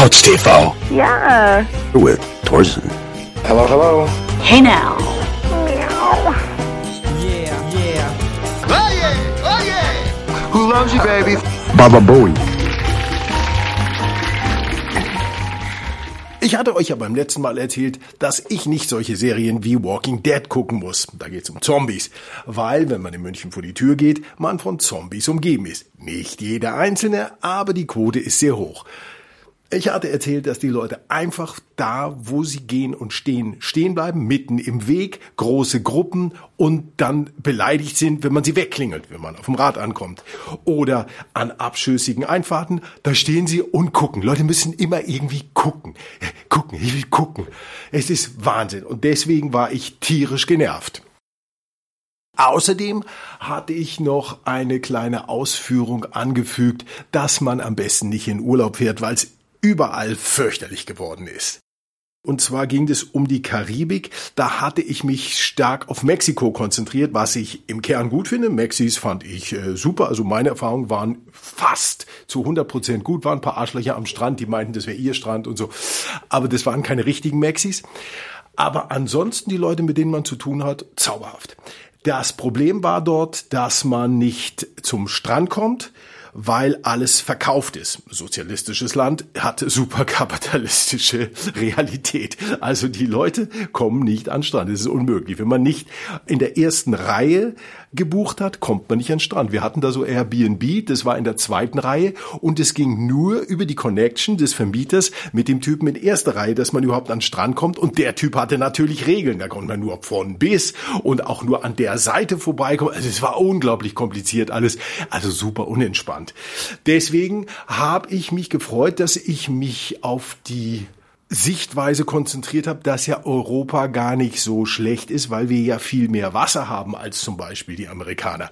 Couch TV Ja. with Thorsten. Hello, hello. Hey now. Who loves you, baby? Baba Bowie. Ich hatte euch ja beim letzten Mal erzählt, dass ich nicht solche Serien wie Walking Dead gucken muss. Da geht's um Zombies. Weil, wenn man in München vor die Tür geht, man von Zombies umgeben ist. Nicht jeder einzelne, aber die Quote ist sehr hoch. Ich hatte erzählt, dass die Leute einfach da, wo sie gehen und stehen, stehen bleiben, mitten im Weg, große Gruppen und dann beleidigt sind, wenn man sie wegklingelt, wenn man auf dem Rad ankommt. Oder an abschössigen Einfahrten, da stehen sie und gucken. Leute müssen immer irgendwie gucken. Gucken, ich will gucken. Es ist Wahnsinn. Und deswegen war ich tierisch genervt. Außerdem hatte ich noch eine kleine Ausführung angefügt, dass man am besten nicht in Urlaub fährt, weil es überall fürchterlich geworden ist. Und zwar ging es um die Karibik. Da hatte ich mich stark auf Mexiko konzentriert, was ich im Kern gut finde. Mexis fand ich äh, super. Also meine Erfahrungen waren fast zu 100 Prozent gut. Waren ein paar Arschlöcher am Strand, die meinten, das wäre ihr Strand und so. Aber das waren keine richtigen Mexis. Aber ansonsten die Leute, mit denen man zu tun hat, zauberhaft. Das Problem war dort, dass man nicht zum Strand kommt, weil alles verkauft ist. Sozialistisches Land hat superkapitalistische Realität. Also die Leute kommen nicht an Strand. Das ist unmöglich. Wenn man nicht in der ersten Reihe gebucht hat, kommt man nicht an den Strand. Wir hatten da so Airbnb, das war in der zweiten Reihe und es ging nur über die Connection des Vermieters mit dem Typen in erster Reihe, dass man überhaupt an den Strand kommt und der Typ hatte natürlich Regeln. Da konnte man nur von bis und auch nur an der Seite vorbeikommen. Also es war unglaublich kompliziert alles, also super unentspannt. Deswegen habe ich mich gefreut, dass ich mich auf die Sichtweise konzentriert habe, dass ja Europa gar nicht so schlecht ist, weil wir ja viel mehr Wasser haben als zum Beispiel die Amerikaner.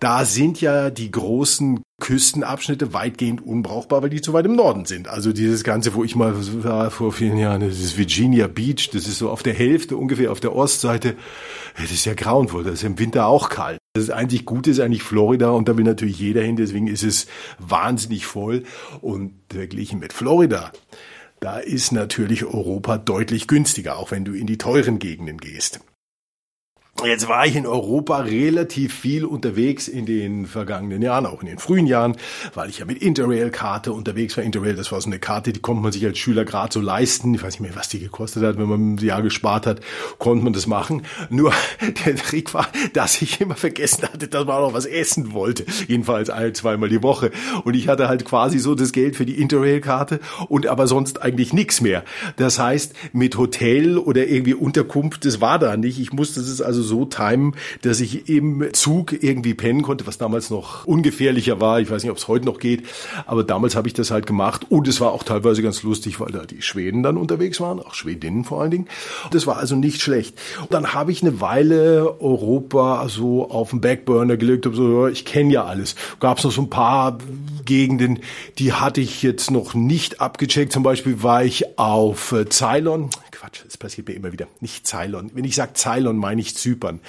Da sind ja die großen Küstenabschnitte weitgehend unbrauchbar, weil die zu weit im Norden sind. Also dieses Ganze, wo ich mal war vor vielen Jahren, das ist Virginia Beach, das ist so auf der Hälfte ungefähr auf der Ostseite. Das ist ja grauenvoll, das ist im Winter auch kalt. Das einzig Gute ist eigentlich Florida und da will natürlich jeder hin, deswegen ist es wahnsinnig voll. Und verglichen mit Florida, da ist natürlich Europa deutlich günstiger, auch wenn du in die teuren Gegenden gehst. Jetzt war ich in Europa relativ viel unterwegs in den vergangenen Jahren, auch in den frühen Jahren, weil ich ja mit Interrail-Karte unterwegs war. Interrail, das war so eine Karte, die konnte man sich als Schüler gerade so leisten. Ich weiß nicht mehr, was die gekostet hat. Wenn man ein Jahr gespart hat, konnte man das machen. Nur der Trick war, dass ich immer vergessen hatte, dass man auch noch was essen wollte. Jedenfalls ein, zweimal die Woche. Und ich hatte halt quasi so das Geld für die Interrail-Karte und aber sonst eigentlich nichts mehr. Das heißt, mit Hotel oder irgendwie Unterkunft, das war da nicht. Ich musste es also so timen, dass ich im Zug irgendwie pennen konnte, was damals noch ungefährlicher war. Ich weiß nicht, ob es heute noch geht, aber damals habe ich das halt gemacht und es war auch teilweise ganz lustig, weil da die Schweden dann unterwegs waren, auch Schwedinnen vor allen Dingen. Das war also nicht schlecht. Und dann habe ich eine Weile Europa so auf den Backburner gelegt, habe so, ich kenne ja alles. Gab es noch so ein paar Gegenden, die hatte ich jetzt noch nicht abgecheckt. Zum Beispiel war ich auf äh, Ceylon. Quatsch, das passiert mir immer wieder. Nicht Ceylon. Wenn ich sage Ceylon, meine ich Zypern.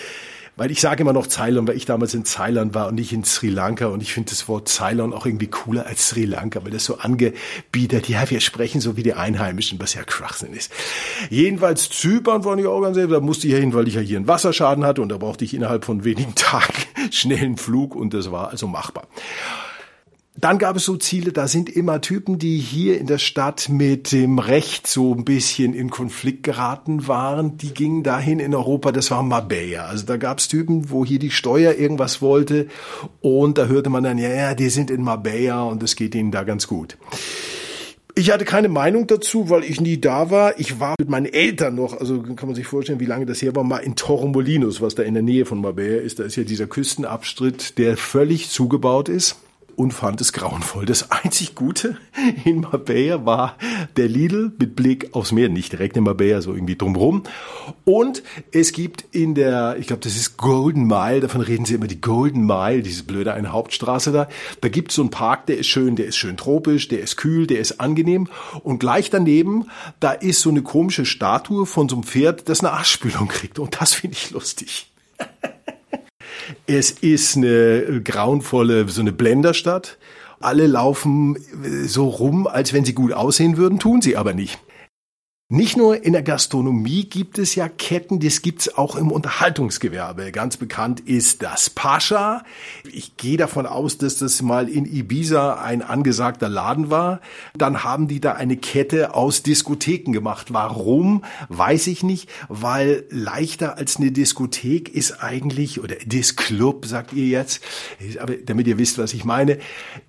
Weil ich sage immer noch Ceylon, weil ich damals in Ceylon war und nicht in Sri Lanka. Und ich finde das Wort Ceylon auch irgendwie cooler als Sri Lanka, weil das so angebietet, ja, wir sprechen so wie die Einheimischen, was ja Schwachsinn ist. Jedenfalls Zypern war ich auch ganz selber. Da musste ich ja hin, weil ich ja hier einen Wasserschaden hatte und da brauchte ich innerhalb von wenigen Tagen schnellen Flug und das war also machbar. Dann gab es so Ziele, da sind immer Typen, die hier in der Stadt mit dem Recht so ein bisschen in Konflikt geraten waren. Die gingen dahin in Europa, das war Marbella. Also da gab es Typen, wo hier die Steuer irgendwas wollte und da hörte man dann, ja, ja, die sind in Marbella und es geht ihnen da ganz gut. Ich hatte keine Meinung dazu, weil ich nie da war. Ich war mit meinen Eltern noch, also kann man sich vorstellen, wie lange das her war, mal in Torremolinos, was da in der Nähe von Marbella ist. Da ist ja dieser Küstenabstritt, der völlig zugebaut ist und fand es grauenvoll. Das einzig Gute in Marbella war der Lidl mit Blick aufs Meer, nicht direkt in Marbella, so irgendwie drumrum. Und es gibt in der, ich glaube, das ist Golden Mile, davon reden sie immer, die Golden Mile, diese blöde eine Hauptstraße da. Da gibt es so einen Park, der ist schön, der ist schön tropisch, der ist kühl, der ist angenehm. Und gleich daneben, da ist so eine komische Statue von so einem Pferd, das eine Arschspülung kriegt. Und das finde ich lustig. Es ist eine grauenvolle, so eine Blenderstadt. Alle laufen äh, so rum, als wenn sie gut aussehen würden, tun sie aber nicht. Nicht nur in der Gastronomie gibt es ja Ketten, das gibt's auch im Unterhaltungsgewerbe. Ganz bekannt ist das Pascha. Ich gehe davon aus, dass das mal in Ibiza ein angesagter Laden war. Dann haben die da eine Kette aus Diskotheken gemacht. Warum, weiß ich nicht, weil leichter als eine Diskothek ist eigentlich, oder Disclub, sagt ihr jetzt, aber damit ihr wisst, was ich meine,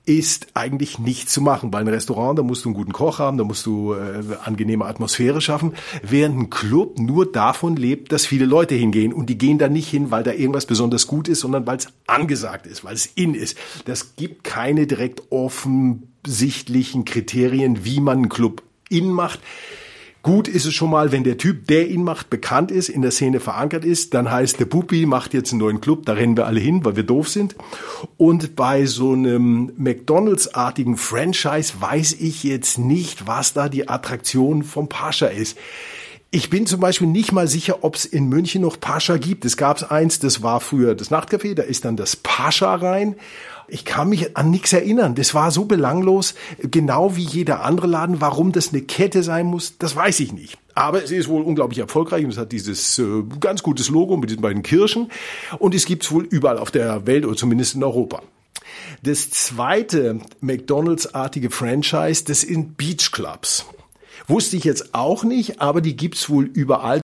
ist eigentlich nicht zu machen. Weil ein Restaurant, da musst du einen guten Koch haben, da musst du äh, angenehme Atmosphäre schaffen, während ein Club nur davon lebt, dass viele Leute hingehen. Und die gehen da nicht hin, weil da irgendwas besonders gut ist, sondern weil es angesagt ist, weil es in ist. Das gibt keine direkt offensichtlichen Kriterien, wie man einen Club in macht. Gut ist es schon mal, wenn der Typ, der ihn macht, bekannt ist, in der Szene verankert ist, dann heißt der Puppi macht jetzt einen neuen Club, da rennen wir alle hin, weil wir doof sind. Und bei so einem McDonalds-artigen Franchise weiß ich jetzt nicht, was da die Attraktion vom Pascha ist. Ich bin zum Beispiel nicht mal sicher, ob es in München noch Pascha gibt. Es gab eins, das war früher das Nachtcafé, da ist dann das Pascha rein. Ich kann mich an nichts erinnern. Das war so belanglos, genau wie jeder andere Laden. Warum das eine Kette sein muss, das weiß ich nicht. Aber es ist wohl unglaublich erfolgreich und es hat dieses äh, ganz gutes Logo mit den beiden Kirschen und es gibt es wohl überall auf der Welt oder zumindest in Europa. Das zweite McDonalds-artige Franchise, das sind Beach Clubs. Wusste ich jetzt auch nicht, aber die gibt's wohl überall.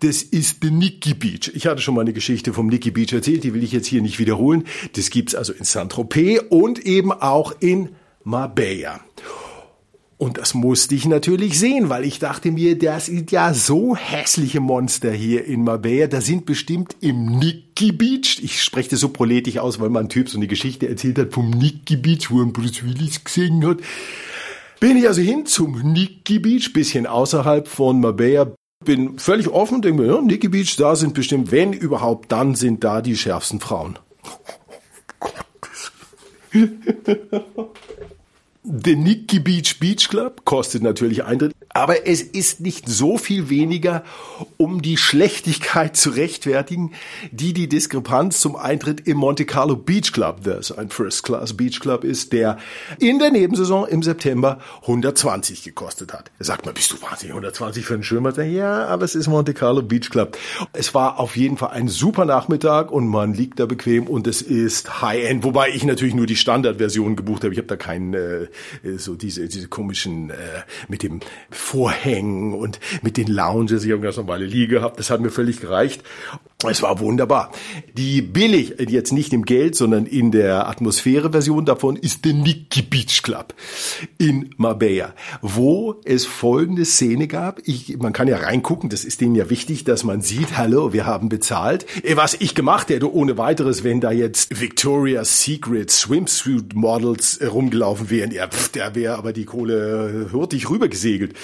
Das ist der Nicky Beach. Ich hatte schon mal eine Geschichte vom Nicky Beach erzählt, die will ich jetzt hier nicht wiederholen. Das gibt's also in Saint-Tropez und eben auch in Marbella. Und das musste ich natürlich sehen, weil ich dachte mir, das sind ja so hässliche Monster hier in Marbella. Da sind bestimmt im Nicky Beach, ich spreche das so proletisch aus, weil mein Typ so eine Geschichte erzählt hat vom Nicky Beach, wo er Bruce Willis gesehen hat. Bin ich also hin zum Nicky Beach, bisschen außerhalb von Marbella, bin völlig offen, denke mir, ja, Nikki Beach, da sind bestimmt, wenn überhaupt, dann sind da die schärfsten Frauen. Der Nikki Beach Beach Club kostet natürlich Eintritt, aber es ist nicht so viel weniger, um die Schlechtigkeit zu rechtfertigen, die die Diskrepanz zum Eintritt im Monte Carlo Beach Club, das ein First Class Beach Club ist, der in der Nebensaison im September 120 gekostet hat. Er sagt mal, bist du wahnsinnig 120 für einen Schwimmer? Ja, aber es ist Monte Carlo Beach Club. Es war auf jeden Fall ein super Nachmittag und man liegt da bequem und es ist High-End, wobei ich natürlich nur die Standardversion gebucht habe. Ich habe da keinen äh, so diese diese komischen äh, mit dem Vorhängen und mit den Lounges. Ich habe ganz normale Liege gehabt. Das hat mir völlig gereicht. Es war wunderbar. Die billig, jetzt nicht im Geld, sondern in der Atmosphäre-Version davon ist der Nicky Beach Club in Marbella, wo es folgende Szene gab. Ich, man kann ja reingucken, das ist denen ja wichtig, dass man sieht, hallo, wir haben bezahlt. Äh, was ich gemacht hätte, ohne weiteres, wenn da jetzt Victoria's Secret Swimsuit Models rumgelaufen wären, ja, pff, der wäre aber die Kohle hurtig rübergesegelt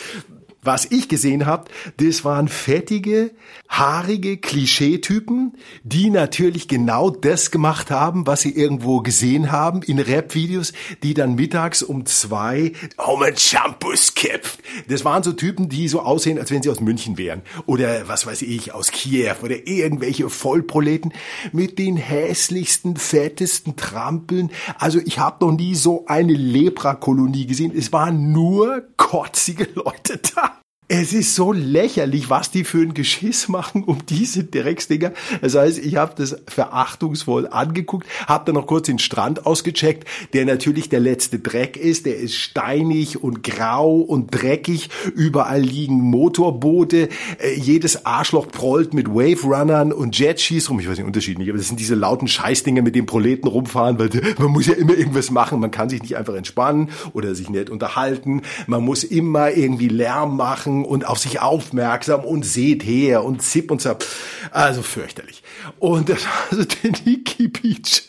was ich gesehen habe, das waren fettige, haarige Klischeetypen, die natürlich genau das gemacht haben, was sie irgendwo gesehen haben in Rap-Videos, die dann mittags um zwei um ein Shampoos kippt. Das waren so Typen, die so aussehen, als wenn sie aus München wären. Oder was weiß ich, aus Kiew oder irgendwelche Vollproleten mit den hässlichsten, fettesten Trampeln. Also ich habe noch nie so eine Lepra-Kolonie gesehen. Es waren nur kotzige Leute da. Es ist so lächerlich, was die für ein Geschiss machen um diese Drecksdinger. Das heißt, ich habe das verachtungsvoll angeguckt, habe dann noch kurz den Strand ausgecheckt, der natürlich der letzte Dreck ist. Der ist steinig und grau und dreckig. Überall liegen Motorboote. Äh, jedes Arschloch prollt mit Wave Runnern und Jetskis rum. Ich weiß nicht, Unterschied nicht, aber das sind diese lauten Scheißdinger, mit den Proleten rumfahren, weil man muss ja immer irgendwas machen. Man kann sich nicht einfach entspannen oder sich nicht unterhalten. Man muss immer irgendwie Lärm machen und auf sich aufmerksam und seht her und zip und zap. Also fürchterlich. Und das war also der Nikki Beach.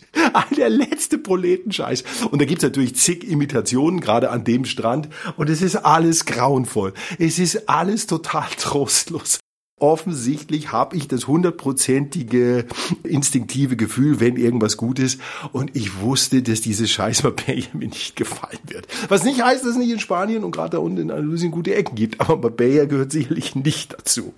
Der letzte Proletenscheiß. Und da gibt's natürlich zig Imitationen, gerade an dem Strand. Und es ist alles grauenvoll. Es ist alles total trostlos offensichtlich habe ich das hundertprozentige instinktive Gefühl, wenn irgendwas gut ist. Und ich wusste, dass diese scheiß Marbella mir nicht gefallen wird. Was nicht heißt, dass es nicht in Spanien und gerade da unten in Andalusien gute Ecken gibt. Aber Marbella gehört sicherlich nicht dazu.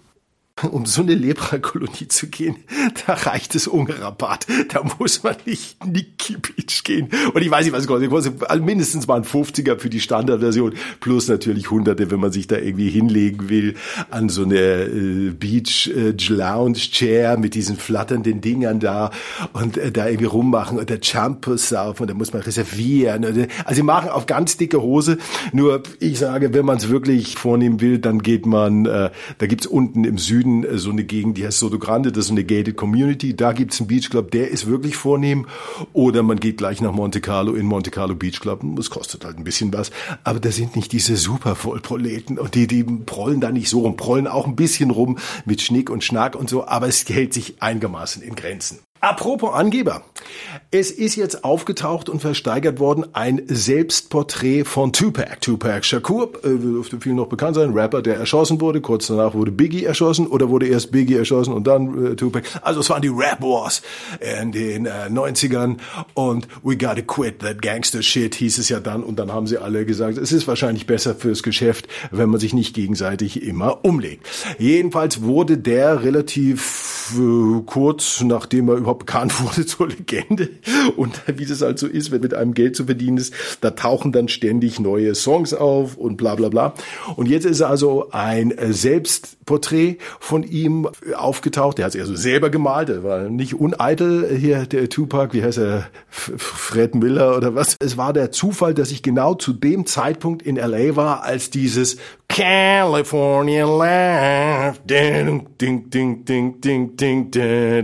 um so eine Leprakolonie zu gehen, da reicht es ohne Rabatt. Da muss man nicht Nikki Beach gehen. Und ich weiß nicht, was kostet. kostet also mindestens mal ein 50er für die Standardversion, plus natürlich Hunderte, wenn man sich da irgendwie hinlegen will an so eine äh, Beach äh, Lounge Chair mit diesen flatternden Dingern da und äh, da irgendwie rummachen und der Champus saufen und da muss man reservieren. Also sie machen auf ganz dicke Hose. Nur ich sage, wenn man es wirklich vornehmen will, dann geht man, äh, da gibt's unten im Süden äh, so eine Gegend, die heißt Soto Grande, das ist eine gated Community. Da gibt's einen Beach Club, der ist wirklich vornehm. Oder man geht gleich nach Monte Carlo in Monte Carlo Beach Club. Das kostet halt ein bisschen was. Aber da sind nicht diese super Vollproleten und die, die prollen da nicht so rum, prollen auch ein bisschen rum mit Schnick und Schnack und so, aber es hält sich einigermaßen in Grenzen. Apropos Angeber. Es ist jetzt aufgetaucht und versteigert worden ein Selbstporträt von Tupac. Tupac Shakur, äh, dürfte viel noch bekannt sein, Rapper, der erschossen wurde. Kurz danach wurde Biggie erschossen oder wurde erst Biggie erschossen und dann äh, Tupac. Also es waren die Rap Wars in den äh, 90ern und we gotta quit that gangster shit hieß es ja dann und dann haben sie alle gesagt, es ist wahrscheinlich besser fürs Geschäft, wenn man sich nicht gegenseitig immer umlegt. Jedenfalls wurde der relativ äh, kurz, nachdem er überhaupt bekannt wurde zur Legende. Und wie das halt ist, wenn mit einem Geld zu verdienen ist, da tauchen dann ständig neue Songs auf und bla bla bla. Und jetzt ist also ein Selbstporträt von ihm aufgetaucht. Der hat sich also selber gemalt, er war nicht uneitel hier, der Tupac, wie heißt er, Fred Miller oder was. Es war der Zufall, dass ich genau zu dem Zeitpunkt in LA war, als dieses California Life, ding, ding, ding, ding, ding, ding, ding,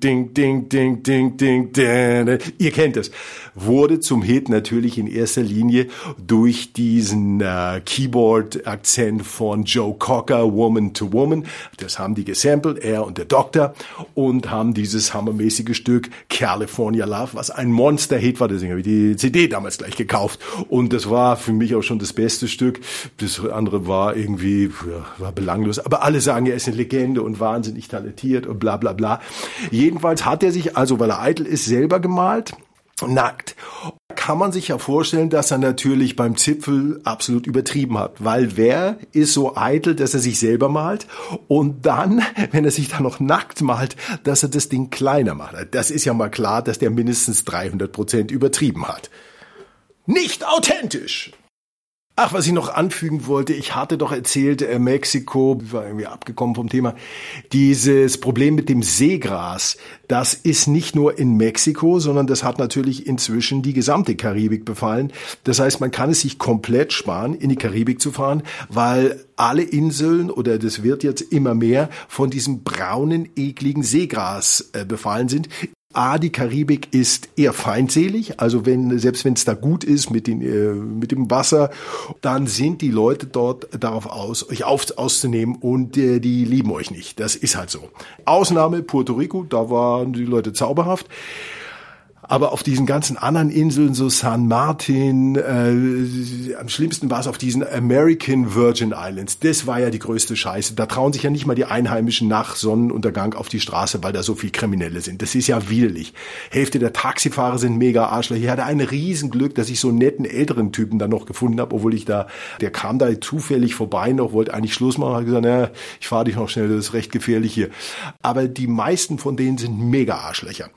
ding, ding, ding, ding, ding, ding. Ihr kennt es. Wurde zum Hit natürlich in erster Linie durch diesen äh, Keyboard-Akzent von Joe Cocker, Woman to Woman. Das haben die gesampelt, er und der Doktor, und haben dieses hammermäßige Stück California Love, was ein Monster-Hit war. Deswegen habe ich die CD damals gleich gekauft. Und das war für mich auch schon das beste Stück. Das andere war irgendwie, war belanglos. Aber alle sagen, er ist eine Legende und wahnsinnig talentiert und bla bla bla. Jedenfalls hat er sich, also weil er eitel ist, selber gemalt nackt. Kann man sich ja vorstellen, dass er natürlich beim Zipfel absolut übertrieben hat, weil wer ist so eitel, dass er sich selber malt und dann, wenn er sich dann noch nackt malt, dass er das Ding kleiner macht. Das ist ja mal klar, dass der mindestens 300 Prozent übertrieben hat. Nicht authentisch. Ach, was ich noch anfügen wollte, ich hatte doch erzählt, äh, Mexiko, war irgendwie abgekommen vom Thema, dieses Problem mit dem Seegras, das ist nicht nur in Mexiko, sondern das hat natürlich inzwischen die gesamte Karibik befallen. Das heißt, man kann es sich komplett sparen, in die Karibik zu fahren, weil alle Inseln oder das wird jetzt immer mehr von diesem braunen, ekligen Seegras äh, befallen sind. A, die Karibik ist eher feindselig, also wenn, selbst wenn es da gut ist mit, den, äh, mit dem Wasser, dann sind die Leute dort darauf aus, euch auf, auszunehmen und äh, die lieben euch nicht. Das ist halt so. Ausnahme Puerto Rico, da waren die Leute zauberhaft. Aber auf diesen ganzen anderen Inseln, so San Martin, äh, am schlimmsten war es auf diesen American Virgin Islands. Das war ja die größte Scheiße. Da trauen sich ja nicht mal die Einheimischen nach Sonnenuntergang auf die Straße, weil da so viel Kriminelle sind. Das ist ja widerlich. Hälfte der Taxifahrer sind mega Arschlöcher. Ich hatte ein Riesenglück, dass ich so einen netten älteren Typen dann noch gefunden habe, obwohl ich da, der kam da zufällig vorbei noch, wollte eigentlich Schluss machen, hat gesagt, naja, ich fahre dich noch schnell, das ist recht gefährlich hier. Aber die meisten von denen sind mega Arschlöcher.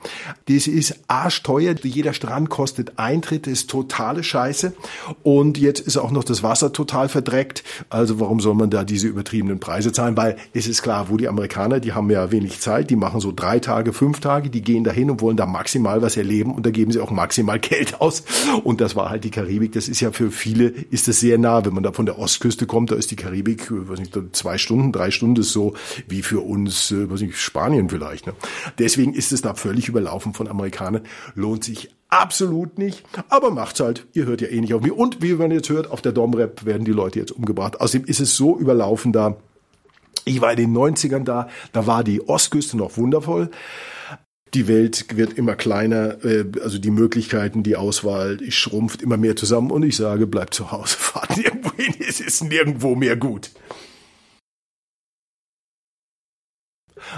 Das ist Arsch teuer. Jeder Strand kostet Eintritt, ist totale Scheiße. Und jetzt ist auch noch das Wasser total verdreckt. Also warum soll man da diese übertriebenen Preise zahlen? Weil es ist klar, wo die Amerikaner, die haben ja wenig Zeit, die machen so drei Tage, fünf Tage, die gehen dahin und wollen da maximal was erleben und da geben sie auch maximal Geld aus. Und das war halt die Karibik. Das ist ja für viele, ist das sehr nah. Wenn man da von der Ostküste kommt, da ist die Karibik, weiß nicht, zwei Stunden, drei Stunden ist so wie für uns, äh, weiß nicht, Spanien vielleicht. Ne? Deswegen ist es da völlig überlaufen von Amerikanern lohnt sich absolut nicht, aber macht's halt. Ihr hört ja eh nicht auf mich. Und wie man jetzt hört, auf der Domrep werden die Leute jetzt umgebracht. Außerdem ist es so überlaufen da. Ich war in den 90ern da, da war die Ostküste noch wundervoll. Die Welt wird immer kleiner, äh, also die Möglichkeiten, die Auswahl schrumpft immer mehr zusammen und ich sage, bleibt zu Hause, fahrt nirgendwo hin, es ist nirgendwo mehr gut.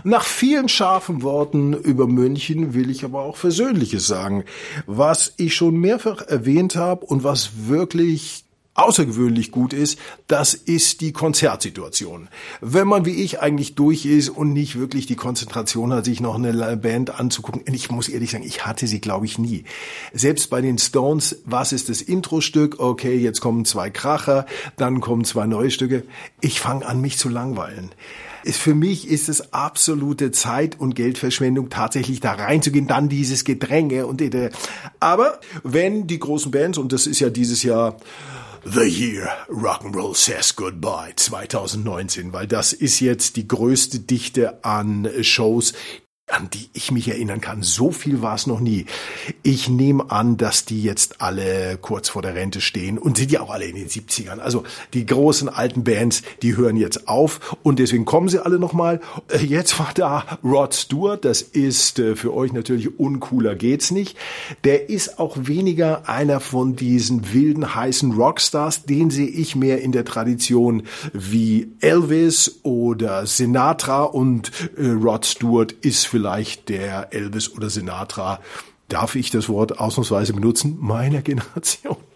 Nach vielen scharfen Worten über München will ich aber auch Versöhnliches sagen. Was ich schon mehrfach erwähnt habe und was wirklich außergewöhnlich gut ist, das ist die Konzertsituation. Wenn man wie ich eigentlich durch ist und nicht wirklich die Konzentration hat, sich noch eine Band anzugucken, ich muss ehrlich sagen, ich hatte sie glaube ich nie. Selbst bei den Stones, was ist das Intro-Stück? Okay, jetzt kommen zwei Kracher, dann kommen zwei neue Stücke. Ich fange an, mich zu langweilen für mich ist es absolute Zeit- und Geldverschwendung, tatsächlich da reinzugehen, dann dieses Gedränge und aber wenn die großen Bands und das ist ja dieses Jahr The Year Rock'n'Roll Says Goodbye 2019, weil das ist jetzt die größte Dichte an Shows, an die ich mich erinnern kann. So viel war es noch nie. Ich nehme an, dass die jetzt alle kurz vor der Rente stehen und sind ja auch alle in den 70ern. Also die großen alten Bands, die hören jetzt auf und deswegen kommen sie alle nochmal. Äh, jetzt war da Rod Stewart, das ist äh, für euch natürlich uncooler geht's nicht. Der ist auch weniger einer von diesen wilden, heißen Rockstars, den sehe ich mehr in der Tradition wie Elvis oder Sinatra und äh, Rod Stewart ist vielleicht der Elvis oder Sinatra, darf ich das Wort ausnahmsweise benutzen, meiner Generation.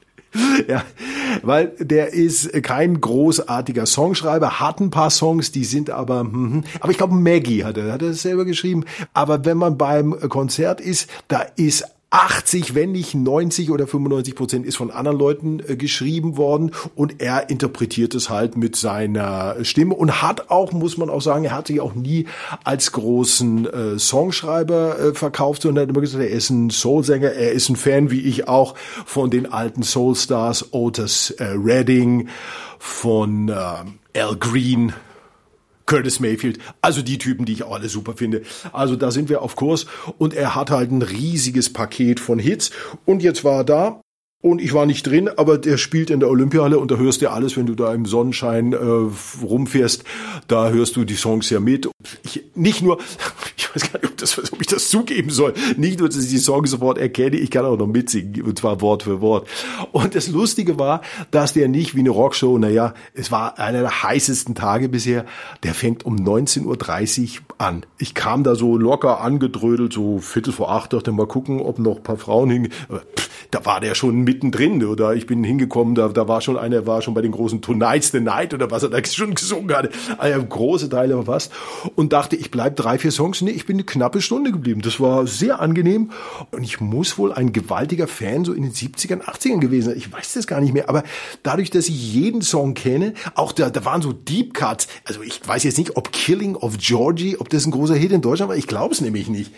Ja, weil der ist kein großartiger Songschreiber, hat ein paar Songs, die sind aber, hm, aber ich glaube Maggie hat er, hat er selber geschrieben. Aber wenn man beim Konzert ist, da ist 80, wenn nicht 90 oder 95 Prozent ist von anderen Leuten äh, geschrieben worden. Und er interpretiert es halt mit seiner Stimme und hat auch, muss man auch sagen, er hat sich auch nie als großen äh, Songschreiber äh, verkauft, sondern hat immer gesagt, er ist ein Soulsänger, er ist ein Fan, wie ich auch, von den alten Soulstars, Otis äh, Redding, von äh, Al Green, Curtis Mayfield, also die Typen, die ich auch alle super finde. Also da sind wir auf Kurs. Und er hat halt ein riesiges Paket von Hits. Und jetzt war er da und ich war nicht drin, aber der spielt in der Olympiahalle und da hörst du alles, wenn du da im Sonnenschein äh, rumfährst, da hörst du die Songs ja mit. Ich, nicht nur, ich weiß gar nicht, ob, das, ob ich das zugeben soll, nicht nur, dass ich die Songs sofort erkenne, ich kann auch noch mitsingen, und zwar Wort für Wort. Und das Lustige war, dass der nicht wie eine Rockshow, naja, es war einer der heißesten Tage bisher, der fängt um 19.30 Uhr an. Ich kam da so locker angedrödelt, so Viertel vor acht, dachte mal gucken, ob noch ein paar Frauen hingen. Da war der schon mittendrin oder ich bin hingekommen, da, da war schon einer, war schon bei den großen Tonight's the Night oder was er da schon gesungen hatte. Also große Teile verfasst und dachte, ich bleib drei, vier Songs. Nee, ich bin eine knappe Stunde geblieben. Das war sehr angenehm und ich muss wohl ein gewaltiger Fan so in den 70ern, 80ern gewesen sein. Ich weiß das gar nicht mehr, aber dadurch, dass ich jeden Song kenne, auch da, da waren so Deep Cuts. Also ich weiß jetzt nicht, ob Killing of Georgie, ob das ein großer Hit in Deutschland war. Ich glaube es nämlich nicht.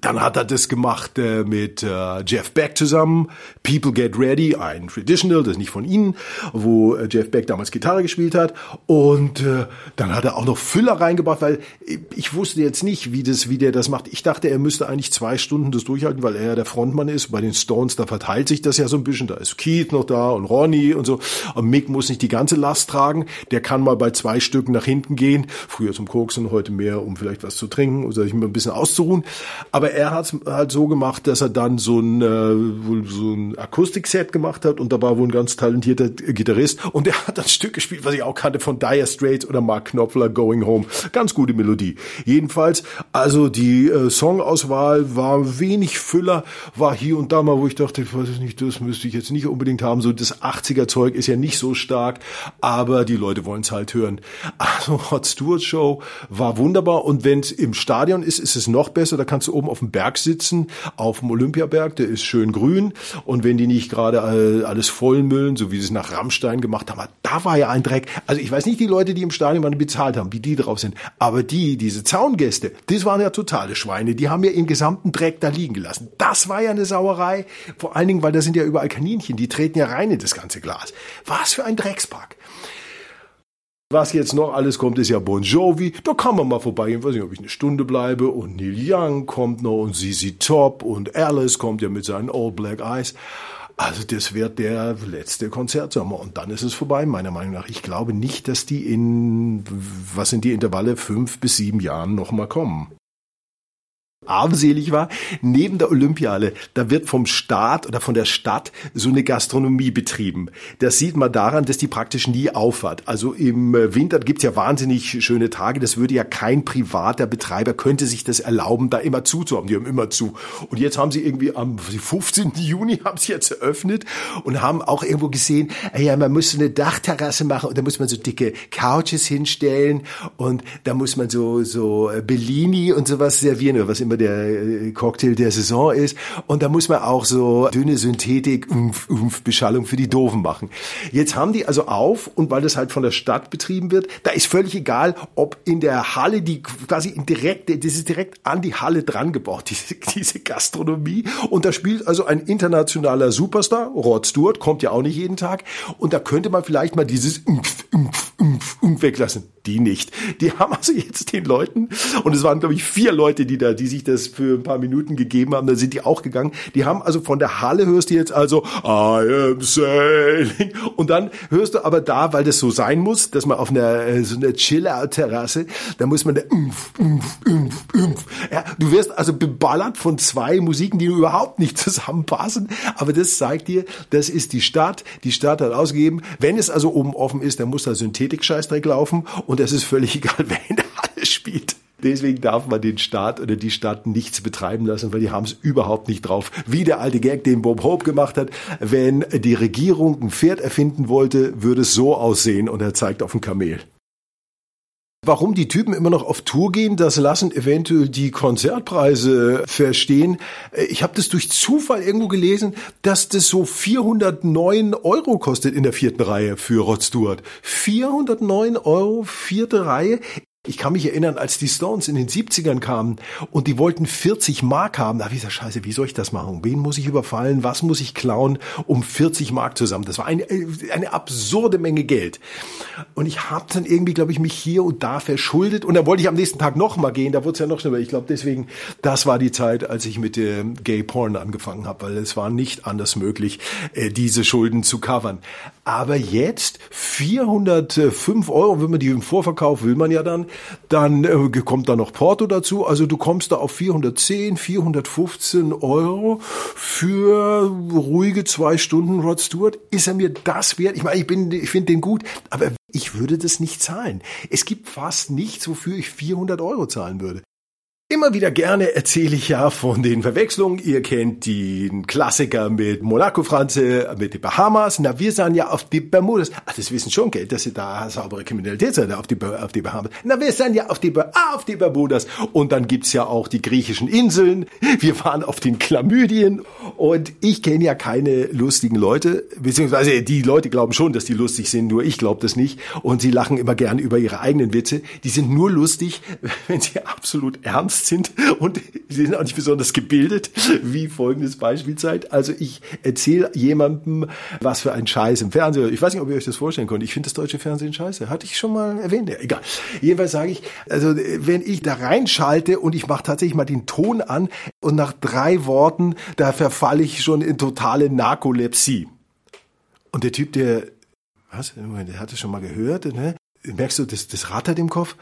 Dann hat er das gemacht äh, mit äh, Jeff Beck zusammen. People Get Ready, ein Traditional, das ist nicht von Ihnen, wo äh, Jeff Beck damals Gitarre gespielt hat. Und äh, dann hat er auch noch Füller reingebracht, weil ich wusste jetzt nicht, wie das, wie der das macht. Ich dachte, er müsste eigentlich zwei Stunden das durchhalten, weil er ja der Frontmann ist. Bei den Stones, da verteilt sich das ja so ein bisschen. Da ist Keith noch da und Ronnie und so. Und Mick muss nicht die ganze Last tragen. Der kann mal bei zwei Stücken nach hinten gehen. Früher zum Koksen, heute mehr, um vielleicht was zu trinken oder sich mal ein bisschen auszuruhen. Aber er hat es halt so gemacht, dass er dann so ein, äh, so ein Akustikset gemacht hat und da war wohl ein ganz talentierter Gitarrist und er hat ein Stück gespielt, was ich auch kannte von Dire Straits oder Mark Knopfler Going Home. Ganz gute Melodie. Jedenfalls, also die äh, Songauswahl war wenig Füller, war hier und da mal, wo ich dachte, ich weiß nicht, das müsste ich jetzt nicht unbedingt haben. So das 80er Zeug ist ja nicht so stark, aber die Leute wollen es halt hören. Also Hot Stewart Show war wunderbar und wenn es im Stadion ist, ist es noch besser. Da kannst du oben auf dem Berg sitzen, auf dem Olympiaberg, der ist schön grün. Und wenn die nicht gerade alles vollmüllen, so wie sie es nach Rammstein gemacht haben, da war ja ein Dreck. Also ich weiß nicht, die Leute, die im Stadion waren, bezahlt haben, wie die drauf sind. Aber die, diese Zaungäste, das waren ja totale Schweine. Die haben ja im gesamten Dreck da liegen gelassen. Das war ja eine Sauerei. Vor allen Dingen, weil da sind ja überall Kaninchen. Die treten ja rein in das ganze Glas. Was für ein Dreckspack. Was jetzt noch alles kommt, ist ja Bon Jovi. Da kann man mal vorbei. Ich weiß nicht, ob ich eine Stunde bleibe. Und Neil Young kommt noch und ZZ Top und Alice kommt ja mit seinen All Black Eyes. Also das wird der letzte Konzertsommer und dann ist es vorbei, meiner Meinung nach. Ich glaube nicht, dass die in, was sind die Intervalle, fünf bis sieben Jahren nochmal kommen. Armselig war. Neben der Olympiale, da wird vom Staat oder von der Stadt so eine Gastronomie betrieben. Das sieht man daran, dass die praktisch nie aufhat. Also im Winter gibt's ja wahnsinnig schöne Tage. Das würde ja kein privater Betreiber könnte sich das erlauben, da immer zuzuhaben. Die haben immer zu. Und jetzt haben sie irgendwie am 15. Juni haben sie jetzt eröffnet und haben auch irgendwo gesehen, ja, man muss so eine Dachterrasse machen und da muss man so dicke Couches hinstellen und da muss man so, so Bellini und sowas servieren oder was immer der äh, Cocktail der Saison ist. Und da muss man auch so dünne Synthetik, umf, umf, Beschallung für die Doofen machen. Jetzt haben die also auf und weil das halt von der Stadt betrieben wird, da ist völlig egal, ob in der Halle, die quasi direkt, das ist direkt an die Halle dran gebaut, diese, diese Gastronomie. Und da spielt also ein internationaler Superstar, Rod Stewart, kommt ja auch nicht jeden Tag. Und da könnte man vielleicht mal dieses umf, umf, umf, umf weglassen. Die nicht. Die haben also jetzt den Leuten, und es waren, glaube ich, vier Leute, die da, die sich das für ein paar Minuten gegeben haben, da sind die auch gegangen. Die haben also von der Halle hörst du jetzt also I am sailing. Und dann hörst du aber da, weil das so sein muss, dass man auf einer äh, so einer Chiller-Terrasse, da muss man da umf, umf, umf, umf. Ja, du wirst also beballert von zwei Musiken, die überhaupt nicht zusammenpassen. Aber das zeigt dir, das ist die Stadt. Die Stadt hat ausgegeben. Wenn es also oben offen ist, dann muss da Synthetik-Scheißdreck laufen und es ist völlig egal, wer in der Halle spielt. Deswegen darf man den Staat oder die Stadt nichts betreiben lassen, weil die haben es überhaupt nicht drauf. Wie der alte Gag, den Bob Hope gemacht hat, wenn die Regierung ein Pferd erfinden wollte, würde es so aussehen und er zeigt auf ein Kamel. Warum die Typen immer noch auf Tour gehen, das lassen eventuell die Konzertpreise verstehen. Ich habe das durch Zufall irgendwo gelesen, dass das so 409 Euro kostet in der vierten Reihe für Rod Stewart. 409 Euro, vierte Reihe. Ich kann mich erinnern, als die Stones in den 70ern kamen und die wollten 40 Mark haben. Da habe ich gesagt, scheiße, wie soll ich das machen? Wen muss ich überfallen? Was muss ich klauen, um 40 Mark zusammen? Das war eine, eine absurde Menge Geld. Und ich habe dann irgendwie, glaube ich, mich hier und da verschuldet. Und dann wollte ich am nächsten Tag noch mal gehen. Da wurde es ja noch schlimmer. Ich glaube, deswegen, das war die Zeit, als ich mit dem Gay Porn angefangen habe, weil es war nicht anders möglich, äh, diese Schulden zu covern. Aber jetzt 405 Euro, wenn man die im Vorverkauf will man ja dann, dann äh, kommt da noch Porto dazu. Also du kommst da auf 410, 415 Euro für ruhige zwei Stunden Rod Stewart. Ist er mir das wert? Ich meine, ich bin, ich finde den gut, aber ich würde das nicht zahlen. Es gibt fast nichts, wofür ich 400 Euro zahlen würde. Immer wieder gerne erzähle ich ja von den Verwechslungen. Ihr kennt den Klassiker mit Monaco, Franze, mit den Bahamas. Na, wir sahen ja auf die Bermudas. Ach, das wissen schon, gell, dass sie da saubere Kriminalität sind, auf die, auf die Bahamas. Na, wir sahen ja auf die, auf die Bermudas. Und dann gibt's ja auch die griechischen Inseln. Wir waren auf den Chlamydien. Und ich kenne ja keine lustigen Leute, beziehungsweise die Leute glauben schon, dass die lustig sind, nur ich glaube das nicht. Und sie lachen immer gern über ihre eigenen Witze. Die sind nur lustig, wenn sie absolut ernst sind und sie sind auch nicht besonders gebildet, wie folgendes Beispiel zeigt. Also ich erzähle jemandem, was für ein Scheiß im Fernsehen. Ich weiß nicht, ob ihr euch das vorstellen könnt. Ich finde das deutsche Fernsehen scheiße. Hatte ich schon mal erwähnt. Ja, egal. Jedenfalls sage ich, also wenn ich da reinschalte und ich mache tatsächlich mal den Ton an und nach drei Worten, da verfalle ich schon in totale Narkolepsie. Und der Typ, der, was, der hat es schon mal gehört, ne? merkst du, das, das rattert im Kopf.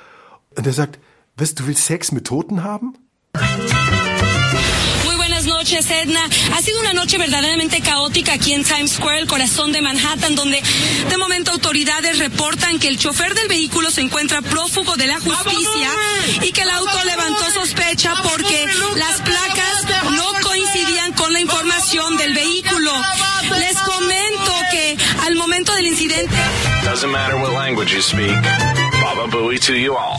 Und der sagt, was, du willst Sex mit Toten haben? Muy buenas noches, Edna. Ha sido una noche verdaderamente caótica aquí en Times Square, el corazón de Manhattan, donde de momento autoridades reportan que el chofer del vehículo se encuentra prófugo de la justicia y que el auto levantó sospecha porque las placas no coincidían con la información del vehículo. Les comento que al momento del incidente... Doesn't matter what language you speak. Baba Booey to you all.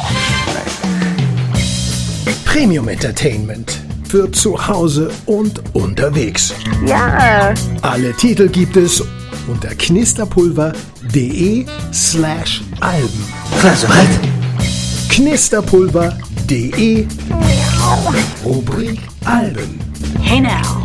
Premium Entertainment für zu Hause und unterwegs. Ja. Alle Titel gibt es unter knisterpulver.de slash Alben. Also halt. Knisterpulver.de Rubrik Alben. Hey now.